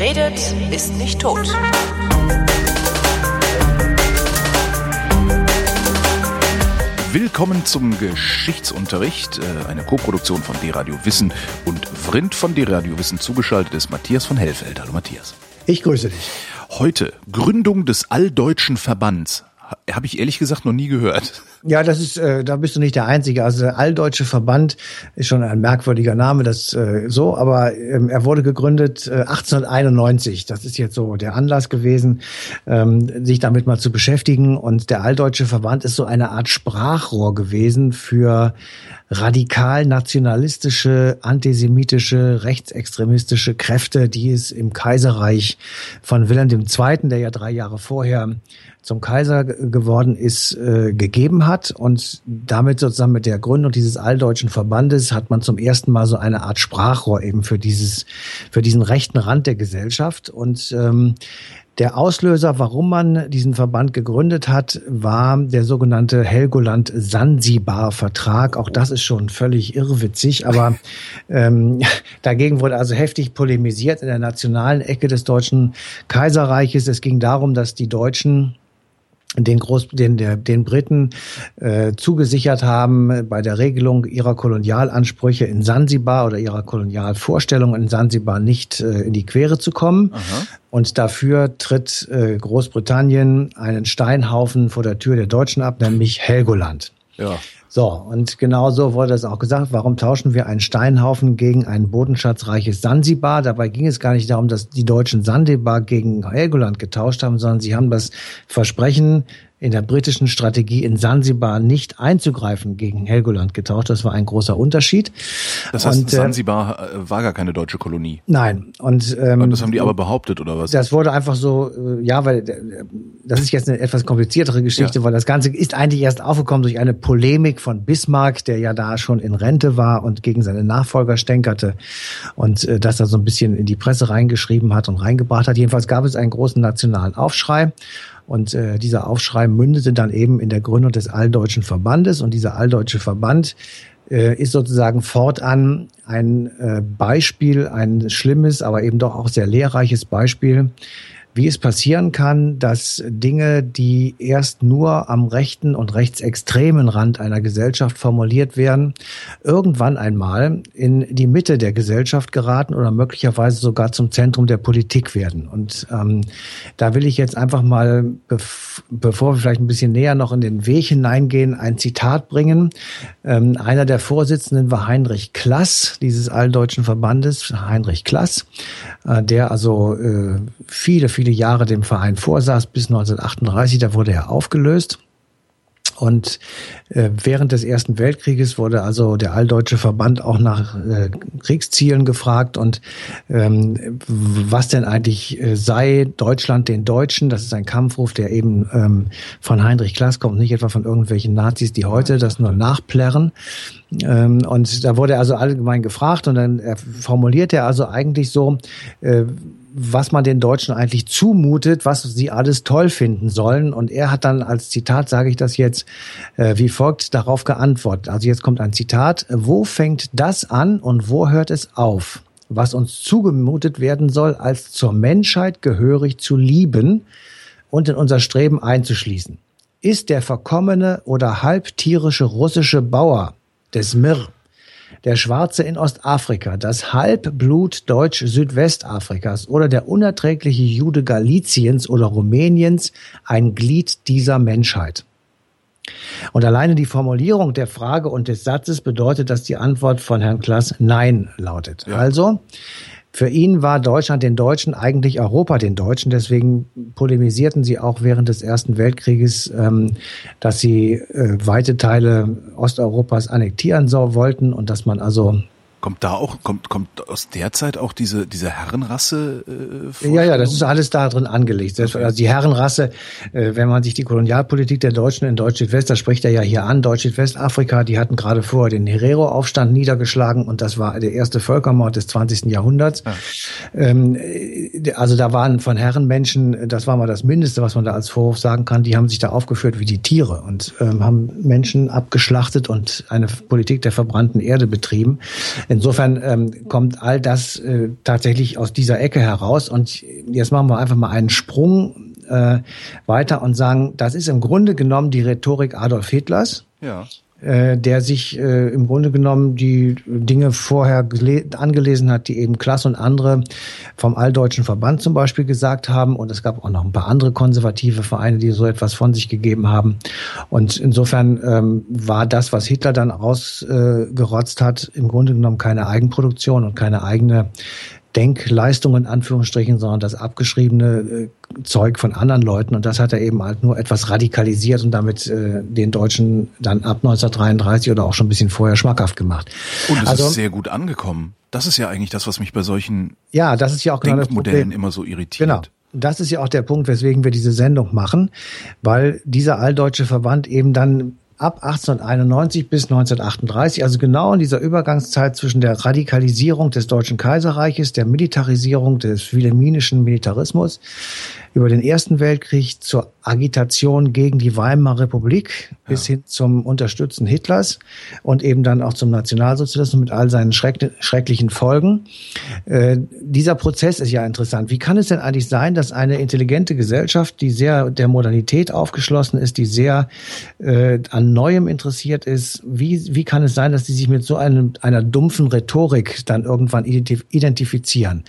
Wer redet, ist nicht tot. Willkommen zum Geschichtsunterricht, äh, eine Koproduktion von D-Radio Wissen und Vrind von D-Radio Wissen zugeschaltet ist Matthias von Hellfeld. Hallo Matthias. Ich grüße dich. Heute Gründung des Alldeutschen Verbands habe ich ehrlich gesagt noch nie gehört. Ja, das ist, äh, da bist du nicht der Einzige. Also der Alldeutsche Verband ist schon ein merkwürdiger Name, das äh, so, aber ähm, er wurde gegründet äh, 1891. Das ist jetzt so der Anlass gewesen, ähm, sich damit mal zu beschäftigen. Und der Alldeutsche Verband ist so eine Art Sprachrohr gewesen für radikal nationalistische, antisemitische, rechtsextremistische Kräfte, die es im Kaiserreich von Wilhelm II., der ja drei Jahre vorher zum Kaiser geworden ist, äh, gegeben hat. Und damit sozusagen mit der Gründung dieses alldeutschen Verbandes hat man zum ersten Mal so eine Art Sprachrohr eben für dieses, für diesen rechten Rand der Gesellschaft. Und ähm, der Auslöser, warum man diesen Verband gegründet hat, war der sogenannte Helgoland-Sansibar-Vertrag. Auch das ist schon völlig irrwitzig, aber ähm, dagegen wurde also heftig polemisiert in der nationalen Ecke des Deutschen Kaiserreiches. Es ging darum, dass die Deutschen den, Groß, den, der, den Briten äh, zugesichert haben bei der Regelung ihrer Kolonialansprüche in Sansibar oder ihrer Kolonialvorstellungen in Sansibar nicht äh, in die Quere zu kommen. Aha. Und dafür tritt äh, Großbritannien einen Steinhaufen vor der Tür der Deutschen ab, nämlich Helgoland. Ja. So, und genau so wurde es auch gesagt. Warum tauschen wir einen Steinhaufen gegen ein bodenschatzreiches Sansibar? Dabei ging es gar nicht darum, dass die Deutschen Sansibar gegen Helgoland getauscht haben, sondern sie haben das Versprechen in der britischen Strategie in Sansibar nicht einzugreifen gegen Helgoland getauscht. Das war ein großer Unterschied. Das heißt, und, äh, Sansibar äh, war gar keine deutsche Kolonie. Nein. Und ähm, das haben die aber behauptet oder was? Das wurde einfach so, äh, ja, weil äh, das ist jetzt eine etwas kompliziertere Geschichte, ja. weil das Ganze ist eigentlich erst aufgekommen durch eine Polemik von Bismarck, der ja da schon in Rente war und gegen seine Nachfolger stänkerte und äh, das da so ein bisschen in die Presse reingeschrieben hat und reingebracht hat. Jedenfalls gab es einen großen nationalen Aufschrei. Und äh, dieser Aufschrei mündete dann eben in der Gründung des Alldeutschen Verbandes. Und dieser Alldeutsche Verband äh, ist sozusagen fortan ein äh, Beispiel, ein schlimmes, aber eben doch auch sehr lehrreiches Beispiel wie es passieren kann, dass Dinge, die erst nur am rechten und rechtsextremen Rand einer Gesellschaft formuliert werden, irgendwann einmal in die Mitte der Gesellschaft geraten oder möglicherweise sogar zum Zentrum der Politik werden. Und ähm, da will ich jetzt einfach mal, bev bevor wir vielleicht ein bisschen näher noch in den Weg hineingehen, ein Zitat bringen. Ähm, einer der Vorsitzenden war Heinrich Klass, dieses alldeutschen Verbandes, Heinrich Klass, äh, der also äh, viele, viele viele Jahre dem Verein vorsaß, bis 1938, da wurde er aufgelöst. Und äh, während des Ersten Weltkrieges wurde also der Alldeutsche Verband auch nach äh, Kriegszielen gefragt und ähm, was denn eigentlich äh, sei Deutschland den Deutschen. Das ist ein Kampfruf, der eben ähm, von Heinrich Klass kommt, nicht etwa von irgendwelchen Nazis, die heute das nur nachplärren. Ähm, und da wurde also allgemein gefragt und dann formuliert er also eigentlich so, äh, was man den Deutschen eigentlich zumutet, was sie alles toll finden sollen. Und er hat dann als Zitat, sage ich das jetzt, äh, wie folgt darauf geantwortet. Also jetzt kommt ein Zitat. Wo fängt das an und wo hört es auf? Was uns zugemutet werden soll, als zur Menschheit gehörig zu lieben und in unser Streben einzuschließen. Ist der verkommene oder halbtierische russische Bauer des Mir der Schwarze in Ostafrika, das Halbblut Deutsch-Südwestafrikas oder der unerträgliche Jude Galiciens oder Rumäniens ein Glied dieser Menschheit? Und alleine die Formulierung der Frage und des Satzes bedeutet, dass die Antwort von Herrn Klass Nein lautet. Ja. Also, für ihn war Deutschland den Deutschen eigentlich Europa den Deutschen. Deswegen polemisierten sie auch während des Ersten Weltkrieges, ähm, dass sie äh, weite Teile Osteuropas annektieren so wollten und dass man also Kommt da auch, kommt, kommt aus der Zeit auch diese, diese Herrenrasse äh, vor? Ja, ja, das ist alles da drin angelegt. Okay. Also die Herrenrasse, äh, wenn man sich die Kolonialpolitik der Deutschen in Deutsch-Südwest, da spricht er ja hier an, Deutsch-Südwestafrika, die hatten gerade vorher den Herero-Aufstand niedergeschlagen und das war der erste Völkermord des 20. Jahrhunderts. Ja. Ähm, äh, also da waren von Herrenmenschen, das war mal das Mindeste, was man da als Vorwurf sagen kann, die haben sich da aufgeführt wie die Tiere und ähm, haben Menschen abgeschlachtet und eine Politik der verbrannten Erde betrieben. Insofern ähm, kommt all das äh, tatsächlich aus dieser Ecke heraus. Und jetzt machen wir einfach mal einen Sprung äh, weiter und sagen, das ist im Grunde genommen die Rhetorik Adolf Hitlers. Ja äh, der sich äh, im Grunde genommen die Dinge vorher angelesen hat, die eben Klass und andere vom Alldeutschen Verband zum Beispiel gesagt haben. Und es gab auch noch ein paar andere konservative Vereine, die so etwas von sich gegeben haben. Und insofern ähm, war das, was Hitler dann ausgerotzt äh, hat, im Grunde genommen keine Eigenproduktion und keine eigene Denkleistung in Anführungsstrichen, sondern das abgeschriebene äh, Zeug von anderen Leuten. Und das hat er eben halt nur etwas radikalisiert und damit äh, den Deutschen dann ab 1933 oder auch schon ein bisschen vorher schmackhaft gemacht. Und es also, ist sehr gut angekommen. Das ist ja eigentlich das, was mich bei solchen ja, das ist ja auch genau Denkmodellen immer so irritiert. Genau. Das ist ja auch der Punkt, weswegen wir diese Sendung machen, weil dieser alldeutsche Verband eben dann ab 1891 bis 1938, also genau in dieser Übergangszeit zwischen der Radikalisierung des Deutschen Kaiserreiches, der Militarisierung des wilhelminischen Militarismus, über den Ersten Weltkrieg zur Agitation gegen die Weimarer Republik bis hin zum Unterstützen Hitlers und eben dann auch zum Nationalsozialismus mit all seinen schreck schrecklichen Folgen. Äh, dieser Prozess ist ja interessant. Wie kann es denn eigentlich sein, dass eine intelligente Gesellschaft, die sehr der Modernität aufgeschlossen ist, die sehr äh, an Neuem interessiert ist, wie, wie kann es sein, dass die sich mit so einem, einer dumpfen Rhetorik dann irgendwann identifizieren?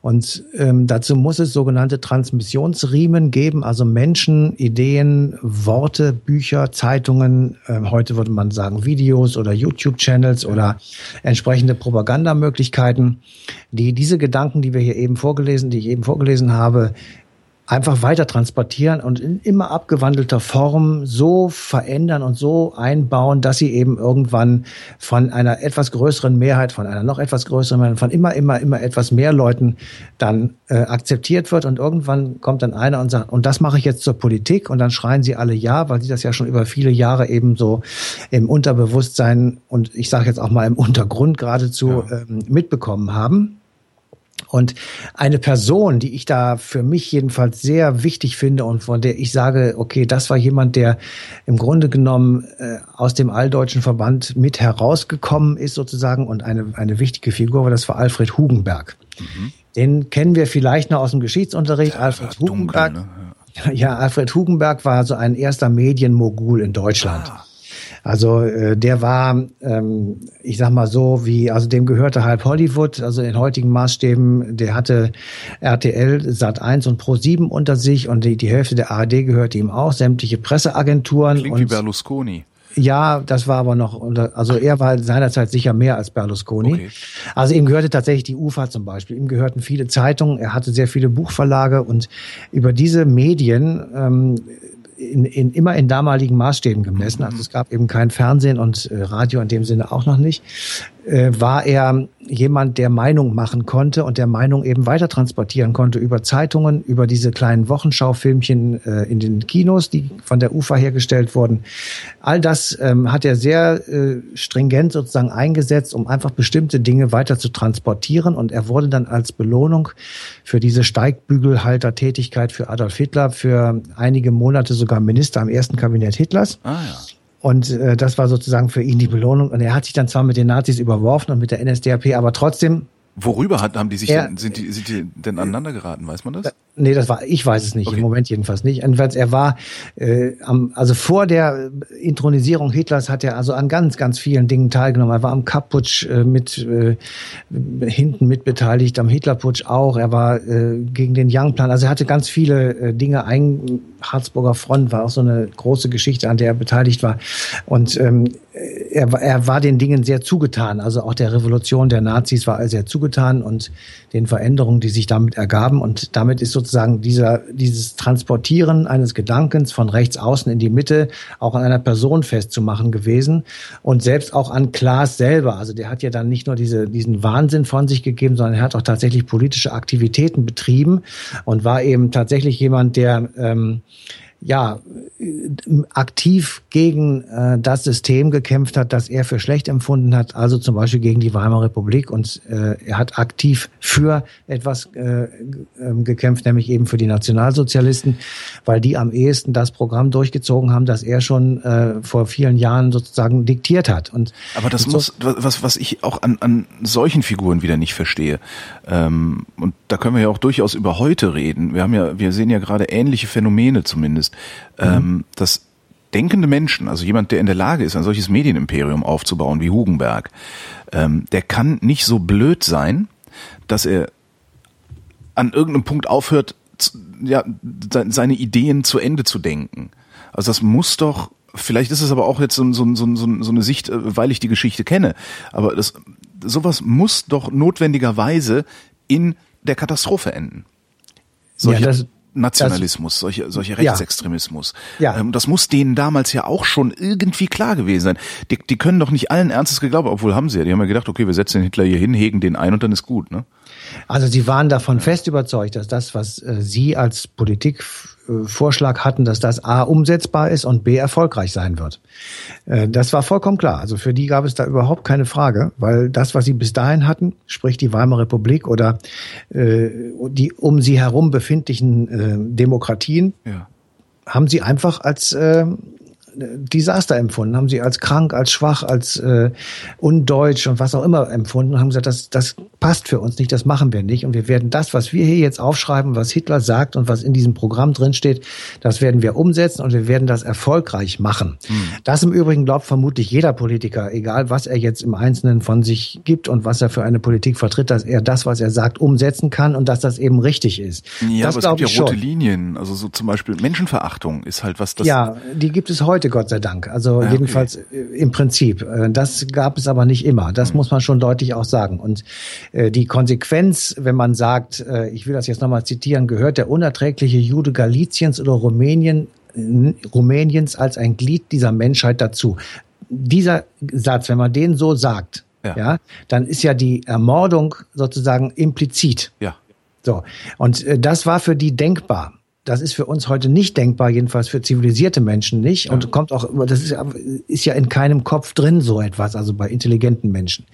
Und ähm, dazu muss es sogenannte Transmission Informationsriemen geben, also Menschen, Ideen, Worte, Bücher, Zeitungen, äh, heute würde man sagen Videos oder YouTube-Channels oder entsprechende Propagandamöglichkeiten, die diese Gedanken, die wir hier eben vorgelesen, die ich eben vorgelesen habe, einfach weiter transportieren und in immer abgewandelter Form so verändern und so einbauen, dass sie eben irgendwann von einer etwas größeren Mehrheit, von einer noch etwas größeren Mehrheit, von immer, immer, immer etwas mehr Leuten dann äh, akzeptiert wird und irgendwann kommt dann einer und sagt, und das mache ich jetzt zur Politik und dann schreien sie alle ja, weil sie das ja schon über viele Jahre eben so im Unterbewusstsein und ich sage jetzt auch mal im Untergrund geradezu ja. ähm, mitbekommen haben. Und eine Person, die ich da für mich jedenfalls sehr wichtig finde und von der ich sage, okay, das war jemand, der im Grunde genommen äh, aus dem alldeutschen Verband mit herausgekommen ist sozusagen und eine, eine wichtige Figur war, das war Alfred Hugenberg. Mhm. Den kennen wir vielleicht noch aus dem Geschichtsunterricht. Ja, Alfred Hugenberg. Dunkel, ne? Ja, Alfred Hugenberg war so ein erster Medienmogul in Deutschland. Ah. Also äh, der war, ähm, ich sag mal so, wie, also dem gehörte halb Hollywood, also in heutigen Maßstäben, der hatte RTL, Sat 1 und Pro 7 unter sich und die, die Hälfte der ARD gehörte ihm auch, sämtliche Presseagenturen. Klingt und, wie Berlusconi. Ja, das war aber noch, unter, also er war seinerzeit sicher mehr als Berlusconi. Okay. Also ihm gehörte tatsächlich die UFA zum Beispiel. Ihm gehörten viele Zeitungen, er hatte sehr viele Buchverlage und über diese Medien ähm, in, in, immer in damaligen Maßstäben gemessen. Also es gab eben kein Fernsehen und äh, Radio in dem Sinne auch noch nicht war er jemand, der Meinung machen konnte und der Meinung eben weiter transportieren konnte über Zeitungen, über diese kleinen Wochenschaufilmchen äh, in den Kinos, die von der UFA hergestellt wurden. All das ähm, hat er sehr äh, stringent sozusagen eingesetzt, um einfach bestimmte Dinge weiter zu transportieren. Und er wurde dann als Belohnung für diese Steigbügelhalter-Tätigkeit für Adolf Hitler für einige Monate sogar Minister am ersten Kabinett Hitlers. Ah, ja. Und äh, das war sozusagen für ihn die Belohnung. Und er hat sich dann zwar mit den Nazis überworfen und mit der NSDAP, aber trotzdem. Worüber hat, haben die sich er, denn, sind die, sind die denn aneinander geraten, weiß man das? Nee, das war, ich weiß es nicht, okay. im Moment jedenfalls nicht. Jedenfalls, er war, äh, am, also vor der Intronisierung Hitlers hat er also an ganz, ganz vielen Dingen teilgenommen. Er war am Kapp-Putsch äh, mit, äh, hinten mitbeteiligt, am Hitlerputsch auch. Er war äh, gegen den Young-Plan. Also er hatte ganz viele äh, Dinge ein, Harzburger Front war auch so eine große Geschichte, an der er beteiligt war. Und ähm, er, er war den Dingen sehr zugetan. Also auch der Revolution der Nazis war er sehr zugetan und den Veränderungen, die sich damit ergaben. Und damit ist sozusagen dieser, dieses Transportieren eines Gedankens von rechts außen in die Mitte auch an einer Person festzumachen gewesen. Und selbst auch an Klaas selber. Also der hat ja dann nicht nur diese, diesen Wahnsinn von sich gegeben, sondern er hat auch tatsächlich politische Aktivitäten betrieben und war eben tatsächlich jemand, der ähm, ja aktiv gegen äh, das System gekämpft hat, das er für schlecht empfunden hat, also zum Beispiel gegen die Weimarer Republik und äh, er hat aktiv für etwas äh, ähm, gekämpft, nämlich eben für die Nationalsozialisten, weil die am ehesten das Programm durchgezogen haben, das er schon äh, vor vielen Jahren sozusagen diktiert hat. Und aber das muss was was ich auch an an solchen Figuren wieder nicht verstehe. Ähm, und da können wir ja auch durchaus über heute reden. Wir haben ja wir sehen ja gerade ähnliche Phänomene zumindest mhm. ähm, dass denkende Menschen, also jemand, der in der Lage ist, ein solches Medienimperium aufzubauen wie Hugenberg, ähm, der kann nicht so blöd sein, dass er an irgendeinem Punkt aufhört, ja, seine Ideen zu Ende zu denken. Also das muss doch, vielleicht ist es aber auch jetzt so, so, so, so eine Sicht, äh, weil ich die Geschichte kenne, aber das, sowas muss doch notwendigerweise in der Katastrophe enden. Solche, ja, das, Nationalismus, solche, solche Rechtsextremismus. Ja. ja. Ähm, das muss denen damals ja auch schon irgendwie klar gewesen sein. Die, die können doch nicht allen Ernstes geglaubt, obwohl haben sie ja. Die haben ja gedacht, okay, wir setzen den Hitler hier hin, hegen den ein und dann ist gut, ne? Also sie waren davon fest überzeugt, dass das, was äh, sie als Politikvorschlag hatten, dass das A umsetzbar ist und B erfolgreich sein wird. Äh, das war vollkommen klar. Also für die gab es da überhaupt keine Frage, weil das, was sie bis dahin hatten, sprich die Weimarer Republik oder äh, die um sie herum befindlichen Demokratien, ja. haben sie einfach als Desaster empfunden, haben sie als krank, als schwach, als äh, undeutsch und was auch immer empfunden, haben gesagt, das, das passt für uns nicht, das machen wir nicht und wir werden das, was wir hier jetzt aufschreiben, was Hitler sagt und was in diesem Programm drinsteht, das werden wir umsetzen und wir werden das erfolgreich machen. Hm. Das im Übrigen glaubt vermutlich jeder Politiker, egal was er jetzt im Einzelnen von sich gibt und was er für eine Politik vertritt, dass er das, was er sagt, umsetzen kann und dass das eben richtig ist. Ja, das aber es gibt ja rote schon. Linien, also so zum Beispiel Menschenverachtung ist halt was, das... Ja, die gibt es heute heute, Gott sei Dank. Also ja, jedenfalls okay. Äh, im Prinzip. Äh, das gab es aber nicht immer. Das mhm. muss man schon deutlich auch sagen. Und äh, die Konsequenz, wenn man sagt, ich will das jetzt nochmal zitieren, gehört der unerträgliche Jude Galiciens oder Rumänien, Rumäniens als ein Glied dieser Menschheit dazu. Dieser Satz, wenn man den so sagt, ja. ja, dann ist ja die Ermordung sozusagen implizit. Ja. So. Und das war für die denkbar das ist für uns heute nicht denkbar, jedenfalls für zivilisierte Menschen nicht. Und kommt auch, das ist, ist ja in keinem Kopf drin so etwas, also bei intelligenten Menschen.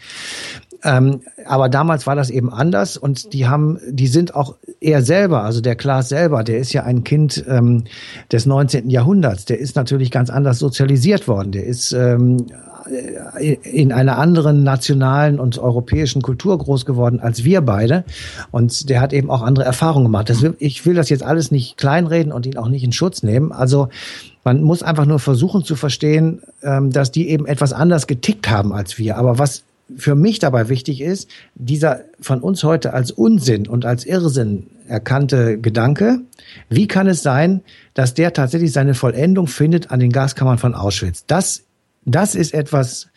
Ähm, aber damals war das eben anders und die haben, die sind auch er selber, also der Klaas selber, der ist ja ein Kind ähm, des 19. Jahrhunderts, der ist natürlich ganz anders sozialisiert worden. Der ist ähm, in einer anderen nationalen und europäischen Kultur groß geworden als wir beide. Und der hat eben auch andere Erfahrungen gemacht. Das ich will das jetzt alles nicht kleinreden und ihn auch nicht in Schutz nehmen. Also man muss einfach nur versuchen zu verstehen, ähm, dass die eben etwas anders getickt haben als wir. Aber was für mich dabei wichtig ist, dieser von uns heute als Unsinn und als Irrsinn erkannte Gedanke, wie kann es sein, dass der tatsächlich seine Vollendung findet an den Gaskammern von Auschwitz? Das das ist etwas,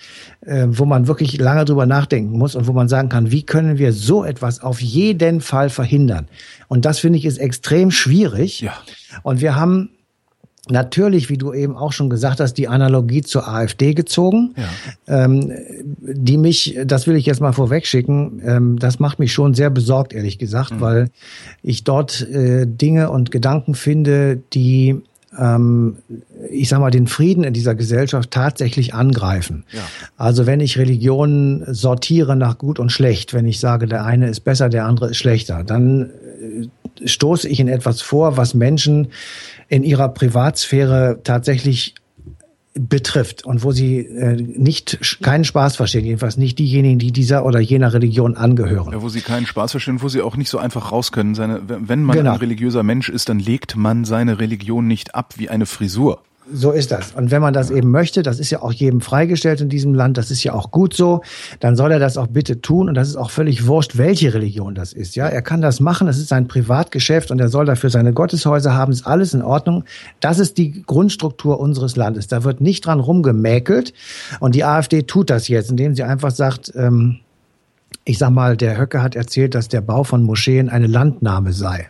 äh, wo man wirklich lange drüber nachdenken muss und wo man sagen kann, wie können wir so etwas auf jeden Fall verhindern? Und das finde ich ist extrem schwierig. Ja. Und wir haben natürlich, wie du eben auch schon gesagt hast, die Analogie zur AfD gezogen, ja. ähm, die mich, das will ich jetzt mal vorwegschicken, ähm, das macht mich schon sehr besorgt, ehrlich gesagt, mhm. weil ich dort äh, Dinge und Gedanken finde, die ähm, ich sag mal, den Frieden in dieser Gesellschaft tatsächlich angreifen. Ja. Also wenn ich Religionen sortiere nach gut und schlecht, wenn ich sage, der eine ist besser, der andere ist schlechter, dann äh, stoße ich in etwas vor, was Menschen in ihrer Privatsphäre tatsächlich betrifft und wo sie äh, nicht keinen Spaß verstehen, jedenfalls nicht diejenigen, die dieser oder jener Religion angehören. Ja, wo sie keinen Spaß verstehen, wo sie auch nicht so einfach raus können. Seine, wenn man genau. ein religiöser Mensch ist, dann legt man seine Religion nicht ab wie eine Frisur. So ist das. Und wenn man das eben möchte, das ist ja auch jedem freigestellt in diesem Land, das ist ja auch gut so, dann soll er das auch bitte tun. Und das ist auch völlig wurscht, welche Religion das ist. Ja, er kann das machen, das ist sein Privatgeschäft und er soll dafür seine Gotteshäuser haben, ist alles in Ordnung. Das ist die Grundstruktur unseres Landes. Da wird nicht dran rumgemäkelt. Und die AfD tut das jetzt, indem sie einfach sagt, ähm, ich sag mal, der Höcke hat erzählt, dass der Bau von Moscheen eine Landnahme sei.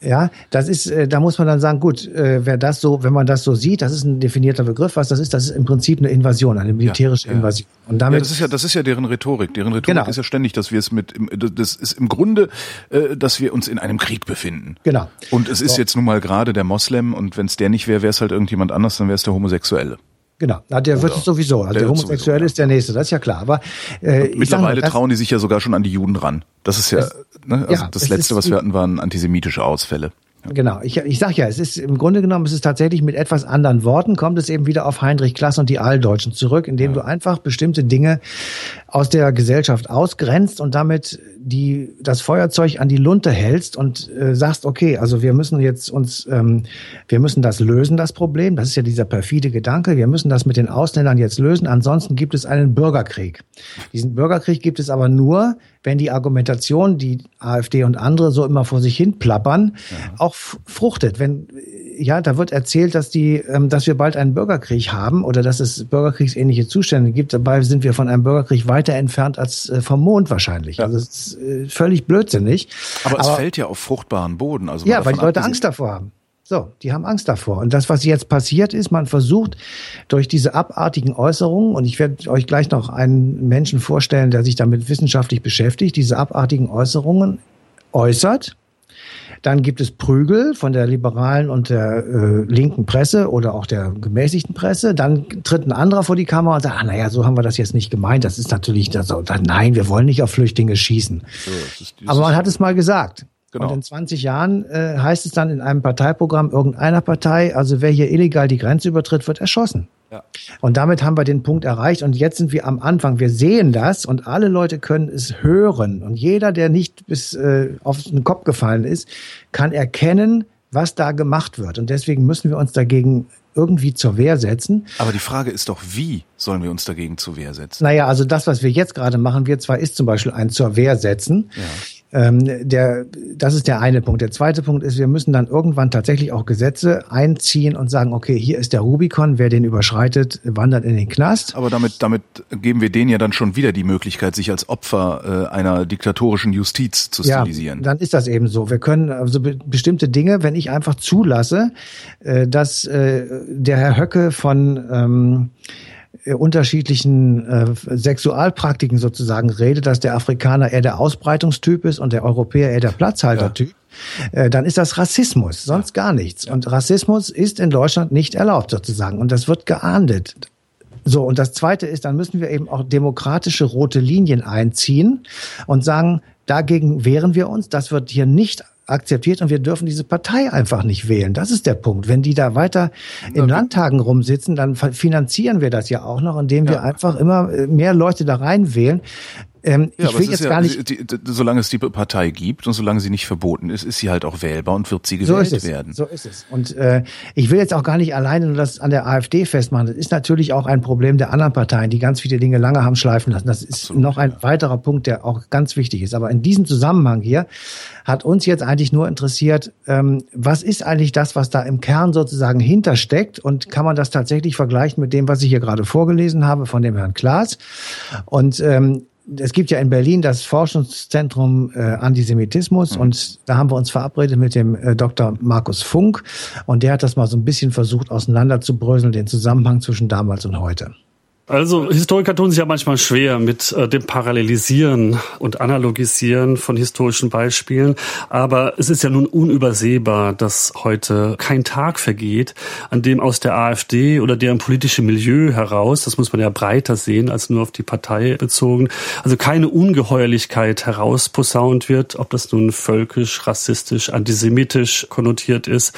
Ja, das ist, äh, da muss man dann sagen, gut, äh, wer das so, wenn man das so sieht, das ist ein definierter Begriff, was das ist, das ist im Prinzip eine Invasion, eine militärische ja, ja. Invasion. Und damit, ja, das ist ja, das ist ja deren Rhetorik. Deren Rhetorik genau. ist ja ständig, dass wir es mit, das ist im Grunde, äh, dass wir uns in einem Krieg befinden. Genau. Und es ist so. jetzt nun mal gerade der Moslem und wenn es der nicht wäre, wäre es halt irgendjemand anders, dann wäre es der Homosexuelle. Genau, Na, der wird es sowieso. Also der, der Homosexuelle sowieso, ist der Nächste, das ist ja klar. Aber äh, mittlerweile mal, trauen die sich ja sogar schon an die Juden ran. Das ist ja, das, ne, also ja, das Letzte, was wir hatten, waren antisemitische Ausfälle. Genau, ich, ich sag ja, es ist im Grunde genommen, es ist tatsächlich mit etwas anderen Worten, kommt es eben wieder auf Heinrich Klass und die Alldeutschen zurück, indem ja. du einfach bestimmte Dinge aus der Gesellschaft ausgrenzt und damit die das Feuerzeug an die Lunte hältst und äh, sagst, okay, also wir müssen jetzt uns, ähm, wir müssen das lösen, das Problem. Das ist ja dieser perfide Gedanke. Wir müssen das mit den Ausländern jetzt lösen. Ansonsten gibt es einen Bürgerkrieg. Diesen Bürgerkrieg gibt es aber nur, wenn die Argumentation, die AfD und andere so immer vor sich hin plappern, ja. auch fruchtet. Wenn ja, da wird erzählt, dass die, ähm, dass wir bald einen Bürgerkrieg haben oder dass es bürgerkriegsähnliche Zustände gibt. Dabei sind wir von einem Bürgerkrieg weiter entfernt als äh, vom Mond wahrscheinlich. Ja. Also es ist äh, völlig blödsinnig. Aber, Aber es fällt ja auf fruchtbaren Boden. Also ja, weil die Leute Angst davor haben. So, die haben Angst davor. Und das, was jetzt passiert ist, man versucht durch diese abartigen Äußerungen, und ich werde euch gleich noch einen Menschen vorstellen, der sich damit wissenschaftlich beschäftigt, diese abartigen Äußerungen äußert. Dann gibt es Prügel von der liberalen und der äh, linken Presse oder auch der gemäßigten Presse. Dann tritt ein anderer vor die Kamera und sagt, ah, naja, so haben wir das jetzt nicht gemeint. Das ist natürlich, das, nein, wir wollen nicht auf Flüchtlinge schießen. So, Aber man hat es mal gesagt. Genau. Und in 20 Jahren äh, heißt es dann in einem Parteiprogramm irgendeiner Partei, also wer hier illegal die Grenze übertritt, wird erschossen. Ja. Und damit haben wir den Punkt erreicht und jetzt sind wir am Anfang. Wir sehen das und alle Leute können es hören. Und jeder, der nicht bis äh, auf den Kopf gefallen ist, kann erkennen, was da gemacht wird. Und deswegen müssen wir uns dagegen irgendwie zur Wehr setzen. Aber die Frage ist doch, wie sollen wir uns dagegen zur Wehr setzen? Naja, also das, was wir jetzt gerade machen, wir zwar ist zum Beispiel ein zur Wehr setzen. Ja. Ähm, der, das ist der eine Punkt. Der zweite Punkt ist, wir müssen dann irgendwann tatsächlich auch Gesetze einziehen und sagen, okay, hier ist der Rubikon, wer den überschreitet, wandert in den Knast. Aber damit, damit geben wir denen ja dann schon wieder die Möglichkeit, sich als Opfer äh, einer diktatorischen Justiz zu stilisieren. Ja, dann ist das eben so. Wir können also be bestimmte Dinge, wenn ich einfach zulasse, äh, dass äh, der Herr Höcke von ähm, äh, unterschiedlichen äh, Sexualpraktiken sozusagen redet, dass der Afrikaner eher der Ausbreitungstyp ist und der Europäer eher der Platzhaltertyp, ja. äh, dann ist das Rassismus, sonst gar nichts. Und Rassismus ist in Deutschland nicht erlaubt sozusagen und das wird geahndet. So, und das Zweite ist, dann müssen wir eben auch demokratische rote Linien einziehen und sagen, dagegen wehren wir uns, das wird hier nicht akzeptiert und wir dürfen diese Partei einfach nicht wählen. Das ist der Punkt. Wenn die da weiter in Landtagen rumsitzen, dann finanzieren wir das ja auch noch, indem wir ja. einfach immer mehr Leute da reinwählen. Ähm, ja, ich will jetzt ja, gar nicht. Die, die, solange es die Partei gibt und solange sie nicht verboten ist, ist sie halt auch wählbar und wird sie gewählt so werden. So ist es. Und äh, ich will jetzt auch gar nicht alleine nur das an der AfD festmachen. Das ist natürlich auch ein Problem der anderen Parteien, die ganz viele Dinge lange haben schleifen lassen. Das ist Absolut, noch ein ja. weiterer Punkt, der auch ganz wichtig ist. Aber in diesem Zusammenhang hier hat uns jetzt eigentlich nur interessiert, ähm, was ist eigentlich das, was da im Kern sozusagen hintersteckt und kann man das tatsächlich vergleichen mit dem, was ich hier gerade vorgelesen habe von dem Herrn Klaas? Und ähm, es gibt ja in Berlin das Forschungszentrum äh, Antisemitismus mhm. und da haben wir uns verabredet mit dem äh, Dr. Markus Funk und der hat das mal so ein bisschen versucht auseinanderzubröseln, den Zusammenhang zwischen damals und heute. Also Historiker tun sich ja manchmal schwer mit äh, dem Parallelisieren und Analogisieren von historischen Beispielen, aber es ist ja nun unübersehbar, dass heute kein Tag vergeht, an dem aus der AfD oder deren politische Milieu heraus, das muss man ja breiter sehen als nur auf die Partei bezogen, also keine Ungeheuerlichkeit herausposaunt wird, ob das nun völkisch, rassistisch, antisemitisch konnotiert ist.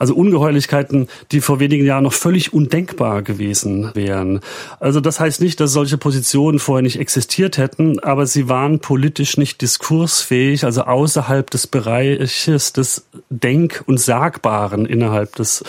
Also Ungeheuerlichkeiten, die vor wenigen Jahren noch völlig undenkbar gewesen wären. Also das heißt nicht, dass solche Positionen vorher nicht existiert hätten, aber sie waren politisch nicht diskursfähig, also außerhalb des Bereiches des Denk- und Sagbaren innerhalb des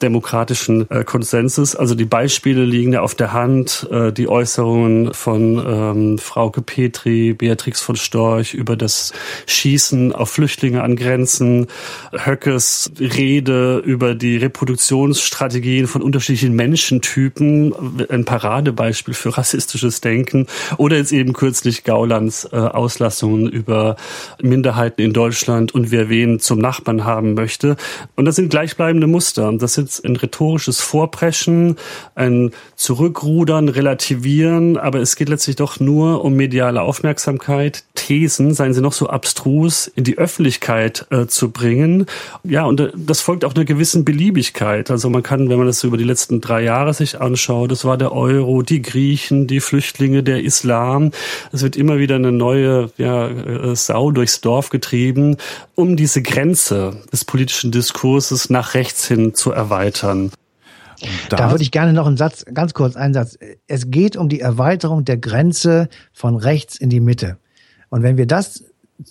demokratischen äh, Konsenses. Also die Beispiele liegen ja auf der Hand, äh, die Äußerungen von ähm, Frauke Petri, Beatrix von Storch über das Schießen auf Flüchtlinge an Grenzen, Höckes Rede über die Reproduktionsstrategien von unterschiedlichen Menschentypen, ein Paradebeispiel für rassistisches Denken. Oder jetzt eben kürzlich Gaulands äh, Auslassungen über Minderheiten in Deutschland und wer wen zum Nachbarn haben möchte. Und das sind gleichbleibende Muster. Das ist ein rhetorisches Vorpreschen, ein Zurückrudern, Relativieren, aber es geht letztlich doch nur um mediale Aufmerksamkeit, Thesen, seien sie noch so abstrus, in die Öffentlichkeit äh, zu bringen. Ja, und äh, das folgt auch einer gewissen Beliebigkeit. Also man kann, wenn man das über die letzten drei Jahre sich anschaut, das war der Euro, die Griechen, die Flüchtlinge, der Islam. Es wird immer wieder eine neue ja, äh, Sau durchs Dorf getrieben, um diese Grenze des politischen Diskurses nach rechts hin zu erweitern. Da, da, würde ich gerne noch einen Satz, ganz kurz einen Satz. Es geht um die Erweiterung der Grenze von rechts in die Mitte. Und wenn wir das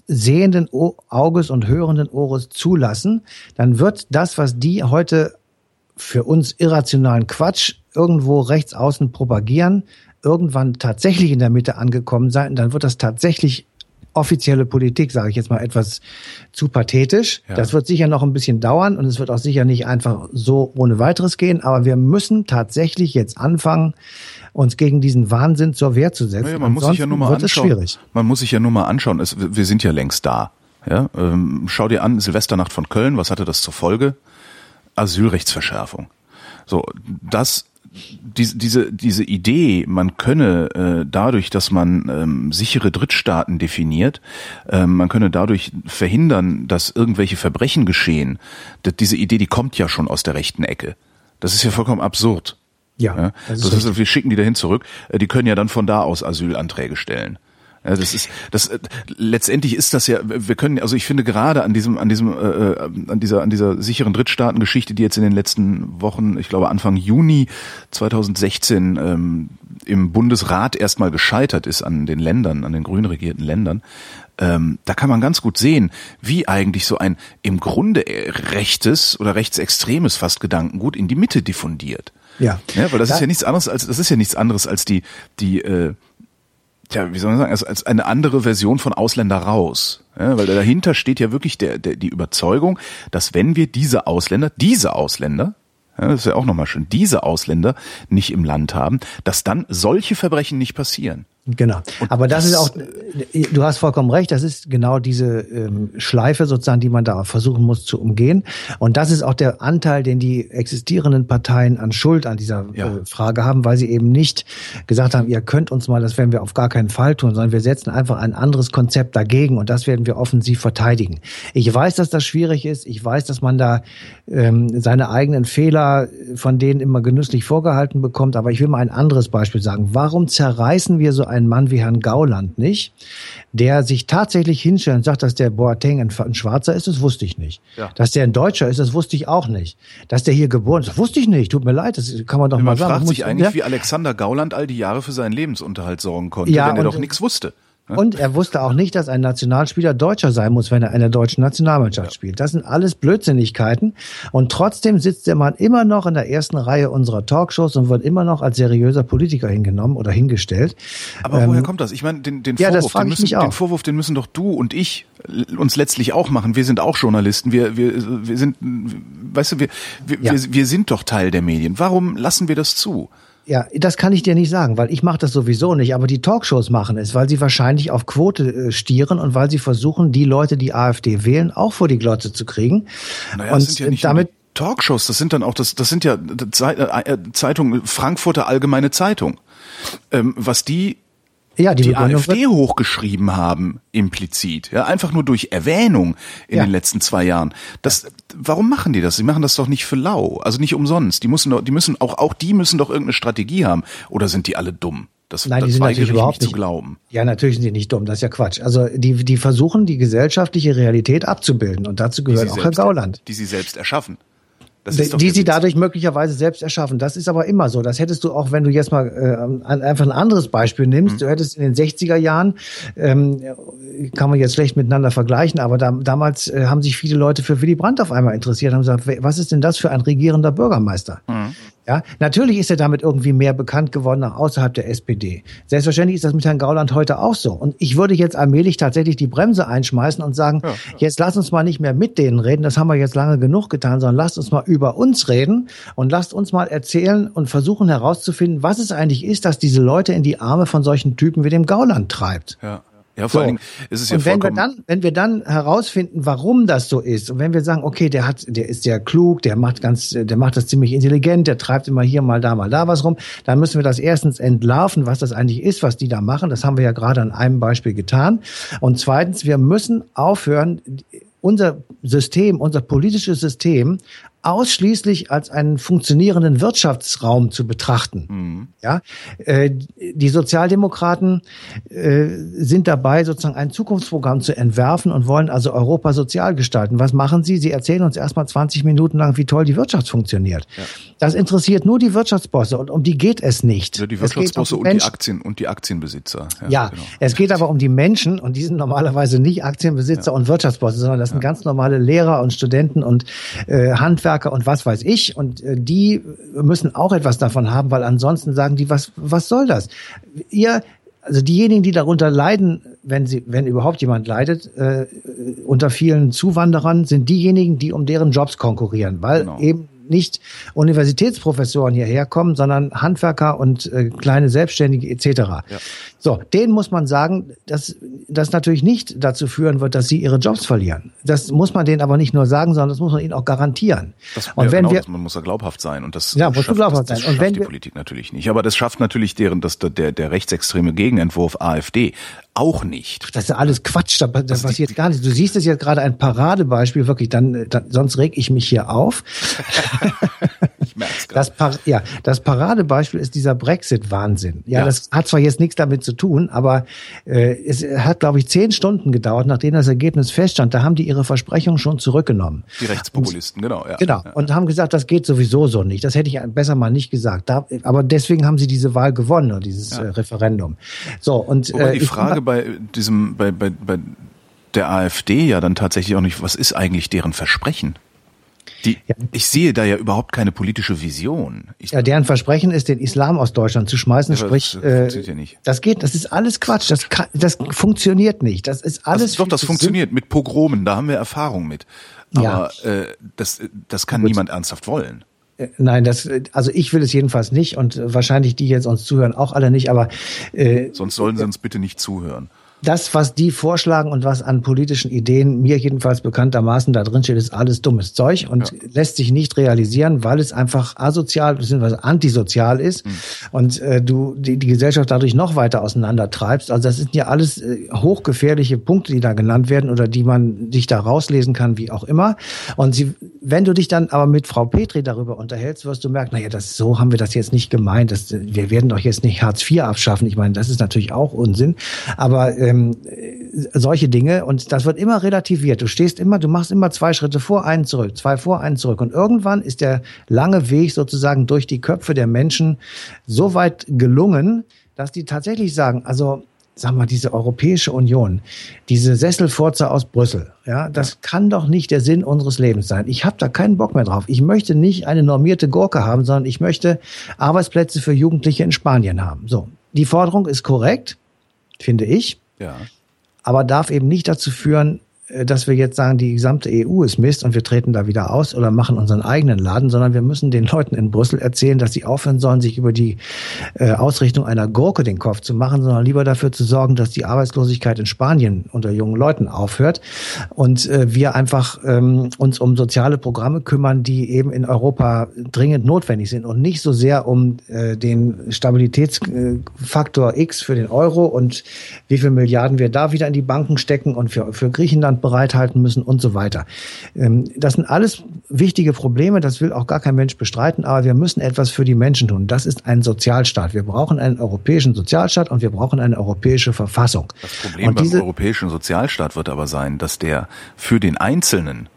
sehenden Auges und hörenden Ohres zulassen, dann wird das, was die heute für uns irrationalen Quatsch irgendwo rechts außen propagieren, irgendwann tatsächlich in der Mitte angekommen sein. Dann wird das tatsächlich offizielle Politik, sage ich jetzt mal etwas zu pathetisch. Ja. Das wird sicher noch ein bisschen dauern und es wird auch sicher nicht einfach so ohne weiteres gehen, aber wir müssen tatsächlich jetzt anfangen, uns gegen diesen Wahnsinn zur Wehr zu setzen. Naja, man muss sich ja nur mal anschauen. Man muss sich ja nur mal anschauen. Es, wir sind ja längst da. Ja, ähm, schau dir an, Silvesternacht von Köln, was hatte das zur Folge? Asylrechtsverschärfung. So, das diese, diese, diese Idee, man könne äh, dadurch, dass man ähm, sichere Drittstaaten definiert, äh, man könne dadurch verhindern, dass irgendwelche Verbrechen geschehen, das, diese Idee, die kommt ja schon aus der rechten Ecke. Das ist ja vollkommen absurd. Ja. ja? Das, das ist, wir schicken die dahin zurück. Äh, die können ja dann von da aus Asylanträge stellen. Ja, das ist das äh, letztendlich ist das ja wir können also ich finde gerade an diesem an diesem äh, äh, an dieser an dieser sicheren Drittstaatengeschichte, die jetzt in den letzten Wochen, ich glaube Anfang Juni 2016 ähm, im Bundesrat erstmal gescheitert ist an den Ländern, an den grün regierten Ländern, ähm, da kann man ganz gut sehen, wie eigentlich so ein im Grunde rechtes oder rechtsextremes fast Gedankengut in die Mitte diffundiert. Ja. ja weil das da ist ja nichts anderes als das ist ja nichts anderes als die die äh, Tja, wie soll man sagen, als, als eine andere Version von Ausländer raus. Ja, weil dahinter steht ja wirklich der, der, die Überzeugung, dass wenn wir diese Ausländer, diese Ausländer, ja, das ist ja auch nochmal schön, diese Ausländer nicht im Land haben, dass dann solche Verbrechen nicht passieren. Genau. Aber das, das, ist auch, du hast vollkommen recht, das ist genau diese ähm, Schleife sozusagen, die man da versuchen muss zu umgehen. Und das ist auch der Anteil, den die existierenden Parteien an Schuld an dieser ja. äh, Frage haben, weil sie eben nicht gesagt haben, ihr könnt uns mal, das werden wir auf gar keinen Fall tun, sondern wir setzen einfach ein anderes Konzept dagegen und das werden wir offensiv verteidigen. Ich weiß, dass das schwierig ist. Ich weiß, dass man da ähm, seine eigenen Fehler von denen immer genüsslich vorgehalten bekommt. Aber ich will mal ein anderes Beispiel sagen. Warum zerreißen wir so einen Mann wie Herrn Gauland nicht, der sich tatsächlich hinstellt und sagt, dass der Boateng ein, Schwarzer ist, das wusste ich nicht. Ja. Dass der ein Deutscher ist, das wusste ich auch nicht. Dass der hier geboren ist, das wusste ich nicht. Tut mir leid, das kann man doch man mal sagen. Man fragt sich eigentlich, ja? wie Alexander Gauland all die Jahre für seinen Lebensunterhalt sorgen konnte, ja, wenn er doch nichts wusste. Und er wusste auch nicht, dass ein Nationalspieler Deutscher sein muss, wenn er in der deutschen Nationalmannschaft ja. spielt. Das sind alles Blödsinnigkeiten. Und trotzdem sitzt der Mann immer noch in der ersten Reihe unserer Talkshows und wird immer noch als seriöser Politiker hingenommen oder hingestellt. Aber ähm, woher kommt das? Ich meine, den, den, ja, Vorwurf, den, müssen, den Vorwurf, den müssen doch du und ich uns letztlich auch machen. Wir sind auch Journalisten. Wir, wir, wir sind, weißt du, wir, wir, ja. wir, wir sind doch Teil der Medien. Warum lassen wir das zu? Ja, das kann ich dir nicht sagen, weil ich mache das sowieso nicht, aber die Talkshows machen es, weil sie wahrscheinlich auf Quote äh, stieren und weil sie versuchen, die Leute, die AfD wählen, auch vor die Glotze zu kriegen. Naja, und das sind ja nicht damit Talkshows, das sind dann auch das, das sind ja äh, Zeitungen, Frankfurter Allgemeine Zeitung. Ähm, was die ja, die, die AfD hochgeschrieben haben, implizit. Ja, einfach nur durch Erwähnung in ja. den letzten zwei Jahren. Das, warum machen die das? Sie machen das doch nicht für lau, also nicht umsonst. Die müssen doch, die müssen auch, auch die müssen doch irgendeine Strategie haben. Oder sind die alle dumm? Das, Nein, das die sind natürlich überhaupt nicht, zu glauben. Ja, natürlich sind die nicht dumm. Das ist ja Quatsch. Also die, die versuchen die gesellschaftliche Realität abzubilden und dazu gehört auch selbst, Herr Gauland. Die sie selbst erschaffen die sie dadurch möglicherweise selbst erschaffen. Das ist aber immer so. Das hättest du auch, wenn du jetzt mal äh, einfach ein anderes Beispiel nimmst. Mhm. Du hättest in den 60er Jahren, ähm, kann man jetzt schlecht miteinander vergleichen, aber da, damals äh, haben sich viele Leute für Willy Brandt auf einmal interessiert, haben gesagt, was ist denn das für ein regierender Bürgermeister? Mhm. Ja, natürlich ist er damit irgendwie mehr bekannt geworden auch außerhalb der SPD. Selbstverständlich ist das mit Herrn Gauland heute auch so. Und ich würde jetzt allmählich tatsächlich die Bremse einschmeißen und sagen, ja, ja. jetzt lass uns mal nicht mehr mit denen reden, das haben wir jetzt lange genug getan, sondern lasst uns mal über uns reden und lasst uns mal erzählen und versuchen herauszufinden, was es eigentlich ist, dass diese Leute in die Arme von solchen Typen wie dem Gauland treibt. Ja. Ja, vor so. allen Dingen ist es ja und wenn wir dann, wenn wir dann herausfinden, warum das so ist, und wenn wir sagen, okay, der hat, der ist sehr klug, der macht ganz, der macht das ziemlich intelligent, der treibt immer hier mal da mal da was rum, dann müssen wir das erstens entlarven, was das eigentlich ist, was die da machen. Das haben wir ja gerade an einem Beispiel getan. Und zweitens, wir müssen aufhören, unser System, unser politisches System ausschließlich als einen funktionierenden Wirtschaftsraum zu betrachten. Mhm. Ja, äh, die Sozialdemokraten äh, sind dabei, sozusagen ein Zukunftsprogramm zu entwerfen und wollen also Europa sozial gestalten. Was machen sie? Sie erzählen uns erstmal 20 Minuten lang, wie toll die Wirtschaft funktioniert. Ja. Das interessiert nur die Wirtschaftsbosse und um die geht es nicht. Ja, die Wirtschaftsbosse um die und die Aktien und die Aktienbesitzer. Ja, ja genau. es geht aber um die Menschen und die sind normalerweise nicht Aktienbesitzer ja. und Wirtschaftsbosse, sondern das sind ganz normale Lehrer und Studenten und äh, Handwerker Handwerker und was weiß ich. Und äh, die müssen auch etwas davon haben, weil ansonsten sagen die, was, was soll das? Ihr, also diejenigen, die darunter leiden, wenn sie, wenn überhaupt jemand leidet, äh, unter vielen Zuwanderern, sind diejenigen, die um deren Jobs konkurrieren, weil genau. eben nicht Universitätsprofessoren hierher kommen, sondern Handwerker und äh, kleine Selbstständige etc. Ja. So, denen muss man sagen, dass das natürlich nicht dazu führen wird, dass sie ihre Jobs verlieren. Das muss man denen aber nicht nur sagen, sondern das muss man ihnen auch garantieren. Das, und ja, wenn genau, wir, man muss ja glaubhaft sein und das ja, muss schafft, glaubhaft das, das sein. Und wenn die wir, Politik natürlich nicht. Aber das schafft natürlich deren, dass der, der rechtsextreme Gegenentwurf AfD auch nicht. Das ist ja alles Quatsch, da, das passiert die, gar nicht. Du siehst es jetzt gerade ein Paradebeispiel, wirklich, dann, dann sonst reg ich mich hier auf. ich merk's das, ja, das Paradebeispiel ist dieser Brexit-Wahnsinn. Ja, ja, das hat zwar jetzt nichts damit zu tun, aber äh, es hat, glaube ich, zehn Stunden gedauert, nachdem das Ergebnis feststand. Da haben die ihre Versprechung schon zurückgenommen. Die Rechtspopulisten, und, genau. Ja. Genau, und haben gesagt, das geht sowieso so nicht. Das hätte ich besser mal nicht gesagt. Da, aber deswegen haben sie diese Wahl gewonnen, dieses ja. äh, Referendum. So, und äh, die Frage bei diesem, bei, bei, bei der AfD ja dann tatsächlich auch nicht, was ist eigentlich deren Versprechen? Die, ja. Ich sehe da ja überhaupt keine politische Vision. Ich, ja, deren Versprechen ist, den Islam aus Deutschland zu schmeißen. Sprich, das, äh, ja nicht. das geht, das ist alles Quatsch. Das, kann, das funktioniert nicht. Das ist alles. Das, doch, das funktioniert mit Pogromen. Da haben wir Erfahrung mit. Aber ja. äh, das, das kann Gut. niemand ernsthaft wollen. Äh, nein, das, also ich will es jedenfalls nicht und wahrscheinlich die jetzt uns zuhören auch alle nicht, aber äh, sonst sollen sie uns bitte nicht zuhören das, was die vorschlagen und was an politischen Ideen mir jedenfalls bekanntermaßen da drin steht, ist alles dummes Zeug und ja. lässt sich nicht realisieren, weil es einfach asozial bzw. antisozial ist mhm. und äh, du die, die Gesellschaft dadurch noch weiter auseinander treibst. Also das sind ja alles äh, hochgefährliche Punkte, die da genannt werden oder die man sich da rauslesen kann, wie auch immer. Und sie, wenn du dich dann aber mit Frau Petri darüber unterhältst, wirst du merken, naja, das, so haben wir das jetzt nicht gemeint. Das, wir werden doch jetzt nicht Hartz IV abschaffen. Ich meine, das ist natürlich auch Unsinn. Aber äh, ähm, solche Dinge und das wird immer relativiert. Du stehst immer, du machst immer zwei Schritte vor, einen zurück, zwei vor, einen zurück und irgendwann ist der lange Weg sozusagen durch die Köpfe der Menschen so weit gelungen, dass die tatsächlich sagen, also sagen wir, diese Europäische Union, diese Sesselfurze aus Brüssel, ja, das kann doch nicht der Sinn unseres Lebens sein. Ich habe da keinen Bock mehr drauf. Ich möchte nicht eine normierte Gurke haben, sondern ich möchte Arbeitsplätze für Jugendliche in Spanien haben. So, die Forderung ist korrekt, finde ich. Ja. Aber darf eben nicht dazu führen, dass wir jetzt sagen, die gesamte EU ist Mist und wir treten da wieder aus oder machen unseren eigenen Laden, sondern wir müssen den Leuten in Brüssel erzählen, dass sie aufhören sollen, sich über die äh, Ausrichtung einer Gurke den Kopf zu machen, sondern lieber dafür zu sorgen, dass die Arbeitslosigkeit in Spanien unter jungen Leuten aufhört und äh, wir einfach ähm, uns um soziale Programme kümmern, die eben in Europa dringend notwendig sind und nicht so sehr um äh, den Stabilitätsfaktor X für den Euro und wie viel Milliarden wir da wieder in die Banken stecken und für, für Griechenland bereithalten müssen und so weiter. Ähm, das sind alles wichtige Probleme, das will auch gar kein Mensch bestreiten, aber wir müssen etwas für die Menschen tun. Das ist ein Sozialstaat. Wir brauchen einen europäischen Sozialstaat und wir brauchen eine europäische Verfassung. Das Problem beim europäischen Sozialstaat wird aber sein, dass der für den Einzelnen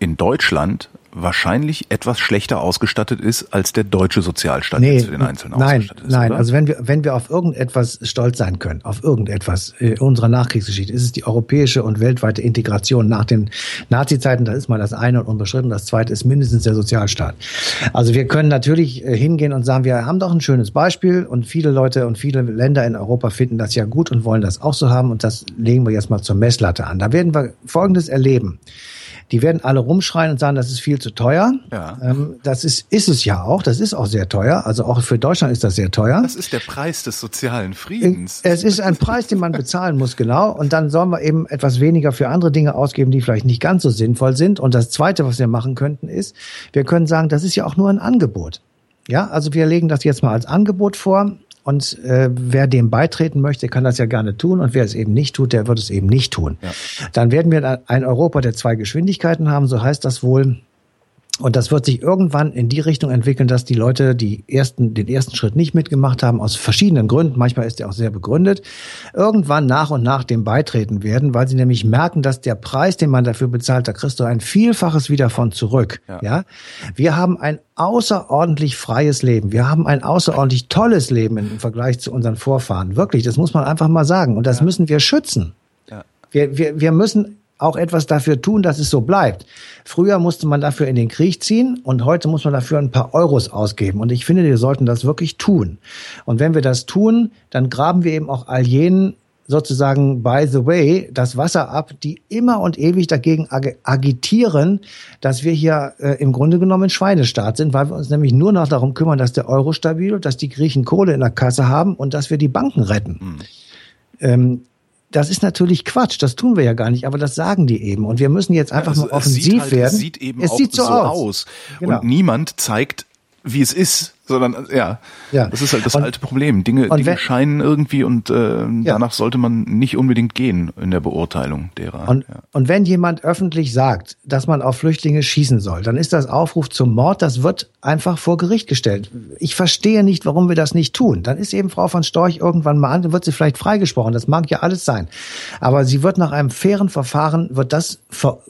in Deutschland wahrscheinlich etwas schlechter ausgestattet ist, als der deutsche Sozialstaat nee, jetzt für den Einzelnen nein, ausgestattet ist. Nein, oder? also wenn wir, wenn wir auf irgendetwas stolz sein können, auf irgendetwas in unserer Nachkriegsgeschichte, ist es die europäische und weltweite Integration nach den Nazi-Zeiten. Das ist mal das eine und unbeschritten. Das zweite ist mindestens der Sozialstaat. Also wir können natürlich äh, hingehen und sagen, wir haben doch ein schönes Beispiel und viele Leute und viele Länder in Europa finden das ja gut und wollen das auch so haben und das legen wir jetzt mal zur Messlatte an. Da werden wir Folgendes erleben. Die werden alle rumschreien und sagen, das ist viel zu teuer. Ja. Ähm, das ist, ist es ja auch. Das ist auch sehr teuer. Also auch für Deutschland ist das sehr teuer. Das ist der Preis des sozialen Friedens. Es ist ein Preis, den man bezahlen muss, genau. Und dann sollen wir eben etwas weniger für andere Dinge ausgeben, die vielleicht nicht ganz so sinnvoll sind. Und das Zweite, was wir machen könnten, ist, wir können sagen, das ist ja auch nur ein Angebot. Ja, also wir legen das jetzt mal als Angebot vor. Und äh, wer dem beitreten möchte, kann das ja gerne tun. Und wer es eben nicht tut, der wird es eben nicht tun. Ja. Dann werden wir ein Europa der zwei Geschwindigkeiten haben, so heißt das wohl. Und das wird sich irgendwann in die Richtung entwickeln, dass die Leute, die ersten, den ersten Schritt nicht mitgemacht haben, aus verschiedenen Gründen, manchmal ist er auch sehr begründet, irgendwann nach und nach dem beitreten werden, weil sie nämlich merken, dass der Preis, den man dafür bezahlt, da kriegst du ein Vielfaches wieder von zurück. Ja. ja? Wir haben ein außerordentlich freies Leben. Wir haben ein außerordentlich tolles Leben im Vergleich zu unseren Vorfahren. Wirklich, das muss man einfach mal sagen. Und das ja. müssen wir schützen. Ja. Wir, wir, wir müssen auch etwas dafür tun, dass es so bleibt. Früher musste man dafür in den Krieg ziehen und heute muss man dafür ein paar Euros ausgeben. Und ich finde, wir sollten das wirklich tun. Und wenn wir das tun, dann graben wir eben auch all jenen sozusagen by the way das Wasser ab, die immer und ewig dagegen ag agitieren, dass wir hier äh, im Grunde genommen Schweinestaat sind, weil wir uns nämlich nur noch darum kümmern, dass der Euro stabil, dass die Griechen Kohle in der Kasse haben und dass wir die Banken retten. Mhm. Ähm, das ist natürlich Quatsch, das tun wir ja gar nicht, aber das sagen die eben. Und wir müssen jetzt einfach ja, also mal offensiv halt, werden. Es sieht eben es auch sieht so, so aus. aus. Genau. Und niemand zeigt, wie es ist sondern ja, ja. das ist halt das und, alte Problem. Dinge, Dinge wenn, scheinen irgendwie und äh, ja. danach sollte man nicht unbedingt gehen in der Beurteilung derer. Und, ja. und wenn jemand öffentlich sagt, dass man auf Flüchtlinge schießen soll, dann ist das Aufruf zum Mord, das wird einfach vor Gericht gestellt. Ich verstehe nicht, warum wir das nicht tun. Dann ist eben Frau von Storch irgendwann mal an, dann wird sie vielleicht freigesprochen. Das mag ja alles sein. Aber sie wird nach einem fairen Verfahren, wird das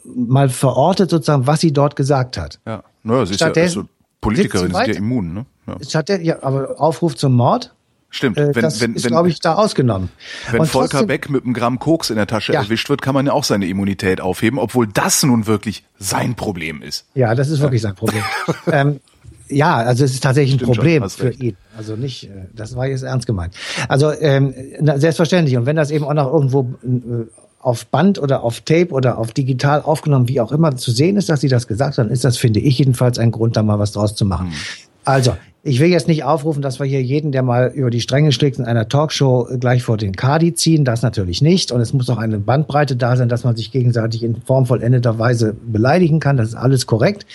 mal verortet sozusagen, was sie dort gesagt hat. Ja, naja, sie ist ja also Politikerin, sind ja immun, ne? Ja. Hat der, ja, aber Aufruf zum Mord? Stimmt. Äh, wenn, das wenn, ist, glaube ich, da ausgenommen. Wenn und Volker trotzdem, Beck mit einem Gramm Koks in der Tasche ja. erwischt wird, kann man ja auch seine Immunität aufheben, obwohl das nun wirklich sein Problem ist. Ja, das ist wirklich sein Problem. ähm, ja, also es ist tatsächlich Stimmt ein Problem schon, für recht. ihn. Also nicht, äh, das war jetzt ernst gemeint. Also ähm, selbstverständlich. Und wenn das eben auch noch irgendwo äh, auf Band oder auf Tape oder auf digital aufgenommen, wie auch immer zu sehen ist, dass sie das gesagt haben, ist das, finde ich jedenfalls, ein Grund, da mal was draus zu machen. Hm. Also, ich will jetzt nicht aufrufen, dass wir hier jeden, der mal über die Stränge schlägt, in einer Talkshow gleich vor den Kadi ziehen. Das natürlich nicht. Und es muss auch eine Bandbreite da sein, dass man sich gegenseitig in Form vollendeter Weise beleidigen kann. Das ist alles korrekt.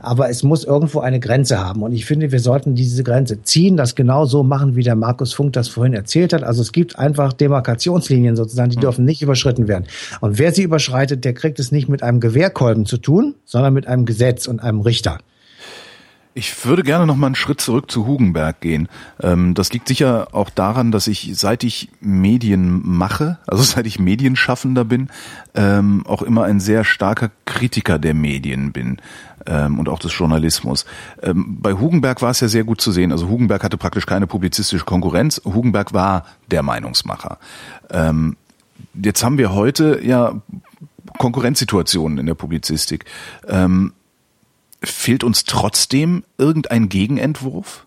Aber es muss irgendwo eine Grenze haben. Und ich finde, wir sollten diese Grenze ziehen, das genau so machen, wie der Markus Funk das vorhin erzählt hat. Also es gibt einfach Demarkationslinien sozusagen, die dürfen nicht überschritten werden. Und wer sie überschreitet, der kriegt es nicht mit einem Gewehrkolben zu tun, sondern mit einem Gesetz und einem Richter. Ich würde gerne noch mal einen Schritt zurück zu Hugenberg gehen. Ähm, das liegt sicher auch daran, dass ich, seit ich Medien mache, also seit ich Medienschaffender bin, ähm, auch immer ein sehr starker Kritiker der Medien bin ähm, und auch des Journalismus. Bei Hugenberg war es ja sehr gut zu sehen. Also Hugenberg hatte praktisch keine publizistische Konkurrenz. Hugenberg war der Meinungsmacher. Jetzt haben wir heute ja Konkurrenzsituationen in der Publizistik fehlt uns trotzdem irgendein Gegenentwurf?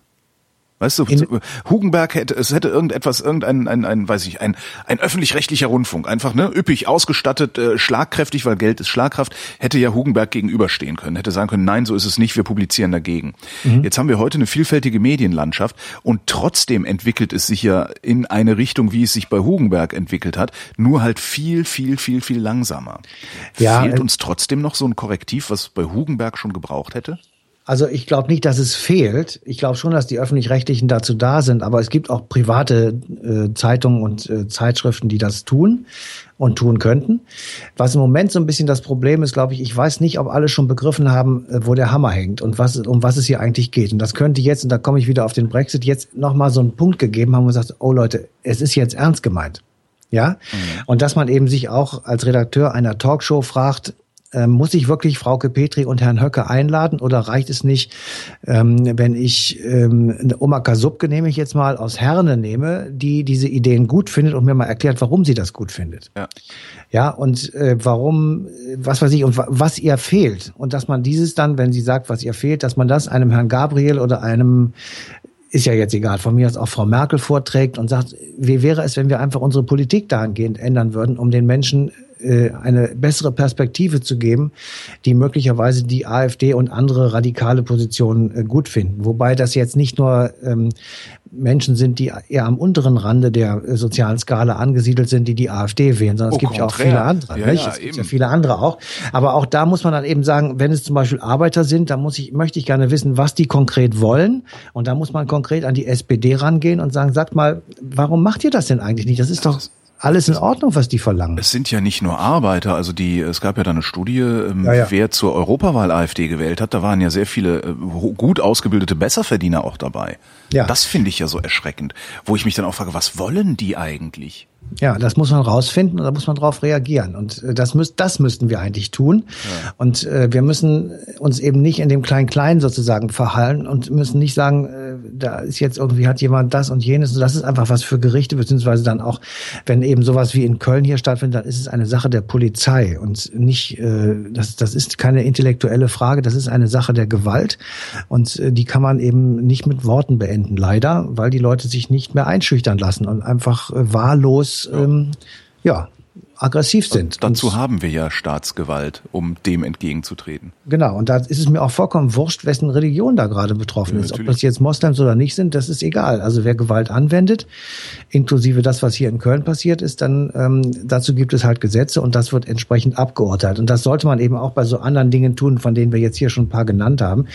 Weißt du, in, Hugenberg hätte, es hätte irgendetwas, irgendein, ein, ein, weiß ich, ein, ein öffentlich-rechtlicher Rundfunk, einfach, ne, üppig ausgestattet, äh, schlagkräftig, weil Geld ist Schlagkraft, hätte ja Hugenberg gegenüberstehen können, hätte sagen können, nein, so ist es nicht, wir publizieren dagegen. Mhm. Jetzt haben wir heute eine vielfältige Medienlandschaft und trotzdem entwickelt es sich ja in eine Richtung, wie es sich bei Hugenberg entwickelt hat, nur halt viel, viel, viel, viel langsamer. Ja, Fehlt äh, uns trotzdem noch so ein Korrektiv, was bei Hugenberg schon gebraucht hätte? Also ich glaube nicht, dass es fehlt. Ich glaube schon, dass die öffentlich-rechtlichen dazu da sind, aber es gibt auch private äh, Zeitungen und äh, Zeitschriften, die das tun und tun könnten. Was im Moment so ein bisschen das Problem ist, glaube ich, ich weiß nicht, ob alle schon begriffen haben, äh, wo der Hammer hängt und was, um was es hier eigentlich geht. Und das könnte jetzt, und da komme ich wieder auf den Brexit, jetzt nochmal so einen Punkt gegeben haben und gesagt, oh Leute, es ist jetzt ernst gemeint. Ja. Mhm. Und dass man eben sich auch als Redakteur einer Talkshow fragt, Ähm, muss ich wirklich Frauke Petri und Herrn Höcke einladen oder reicht es nicht, ähm, wenn ich ähm, eine Oma Kasubke, nehme ich jetzt mal, aus Herne nehme, die diese Ideen gut findet und mir mal erklärt, warum sie das gut findet. Ja, ja und äh, warum, was weiß ich, und was ihr fehlt. Und dass man dieses dann, wenn sie sagt, was ihr fehlt, dass man das einem Herrn Gabriel oder einem ist ja jetzt egal, von mir aus auch Frau Merkel vorträgt und sagt, wie wäre es, wenn wir einfach unsere Politik dahingehend ändern würden, um den Menschen äh, eine bessere Perspektive zu geben, die möglicherweise die AfD und andere radikale Positionen äh, gut finden. Wobei das jetzt nicht nur ähm, Menschen sind, die eher am unteren Rande der äh, sozialen Skala angesiedelt sind, die die AfD wählen, sondern es gibt ja auch viele andere. Ja, nicht? Ja, es gibt ja viele andere auch. Aber auch da muss man dann eben sagen, wenn es zum Beispiel Arbeiter sind, dann muss ich, möchte ich gerne wissen, was die konkret wollen. Und da muss man konkret an die SPD rangehen und sagen, sagt mal, warum macht ihr das denn eigentlich nicht? Das ist doch alles in Ordnung, was die verlangen. Es sind ja nicht nur Arbeiter, also die, es gab ja da eine Studie, ähm, ja, ja. wer zur Europawahl AfD gewählt hat, da waren ja sehr viele äh, gut ausgebildete Besserverdiener auch dabei. Ja. Das finde ich ja so erschreckend, wo ich mich dann auch frage, was wollen die eigentlich? Ja, das muss man rausfinden und da muss man drauf reagieren. Und äh, das, müß, das müssten wir eigentlich tun. Ja. Und äh, wir müssen uns eben nicht in dem Klein-Klein sozusagen verhallen und müssen nicht sagen, äh, da ist jetzt irgendwie hat jemand das und jenes. Und das ist einfach was für Gerichte, beziehungsweise dann auch, wenn eben sowas wie in Köln hier stattfindet, dann ist es eine Sache der Polizei und nicht, äh, das, das ist keine intellektuelle Frage, das ist eine Sache der Gewalt. Und äh, die kann man eben nicht mit Worten beenden, leider, weil die Leute sich nicht mehr einschüchtern lassen und einfach äh, wahllos ähm, ja, aggressiv sind. Und dazu und, haben wir ja Staatsgewalt, um dem entgegenzutreten. Genau, und da ist es mir auch vollkommen wurscht, wessen Religion da gerade betroffen ja, ist. Ob das jetzt Moslems oder nicht sind, das ist egal. Also wer Gewalt anwendet, inklusive das, was hier in Köln passiert ist, dann ähm, dazu gibt es halt Gesetze und das wird entsprechend abgeurteilt. Und das sollte man eben auch bei so anderen Dingen tun, von denen wir jetzt hier schon ein paar genannt haben.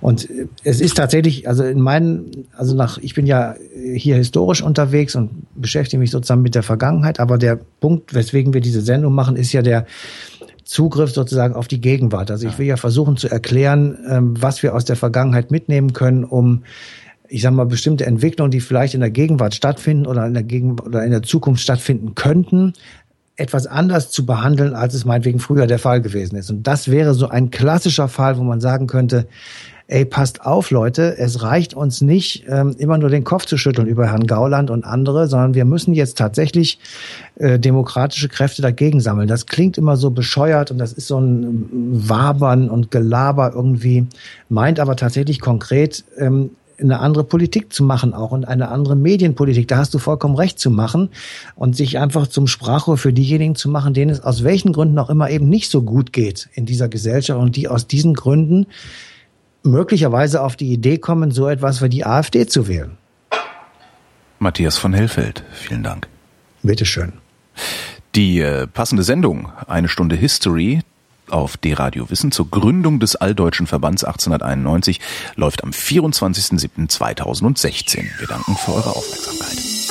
Und äh, es ist tatsächlich, also in meinen, also nach, ich bin ja hier historisch unterwegs und beschäftige mich sozusagen mit der Vergangenheit, aber der Punkt, weswegen wir diese Sendung machen, ist ja der Zugriff sozusagen auf die Gegenwart. Also ich will ja versuchen zu erklären, ähm, was wir aus der Vergangenheit mitnehmen können, um ich sage mal, bestimmte Entwicklungen, die vielleicht in der Gegenwart stattfinden oder in der Gegenwart oder in der Zukunft stattfinden könnten, etwas anders zu behandeln, als es meinetwegen früher der Fall gewesen ist. Und das wäre so ein klassischer Fall, wo man sagen könnte, ey, passt auf, Leute, es reicht uns nicht, ähm, immer nur den Kopf zu schütteln über Herrn Gauland und andere, sondern wir müssen jetzt tatsächlich äh, demokratische Kräfte dagegen sammeln. Das klingt immer so bescheuert und das ist so ein Wabern und Gelaber irgendwie, meint aber tatsächlich konkret, ähm, eine andere Politik zu machen auch und eine andere Medienpolitik. Da hast du vollkommen recht zu machen und sich einfach zum Sprachrohr für diejenigen zu machen, denen es aus welchen Gründen auch immer eben nicht so gut geht in dieser Gesellschaft und die aus diesen Gründen möglicherweise auf die Idee kommen, so etwas wie die AfD zu wählen. Matthias von Hellfeld, vielen Dank. Bitteschön. Die äh, passende Sendung, eine Stunde History, auf D-Radio Wissen zur Gründung des Alldeutschen Verbands 1891 läuft am 24.07.2016. Wir danken für eure Aufmerksamkeit.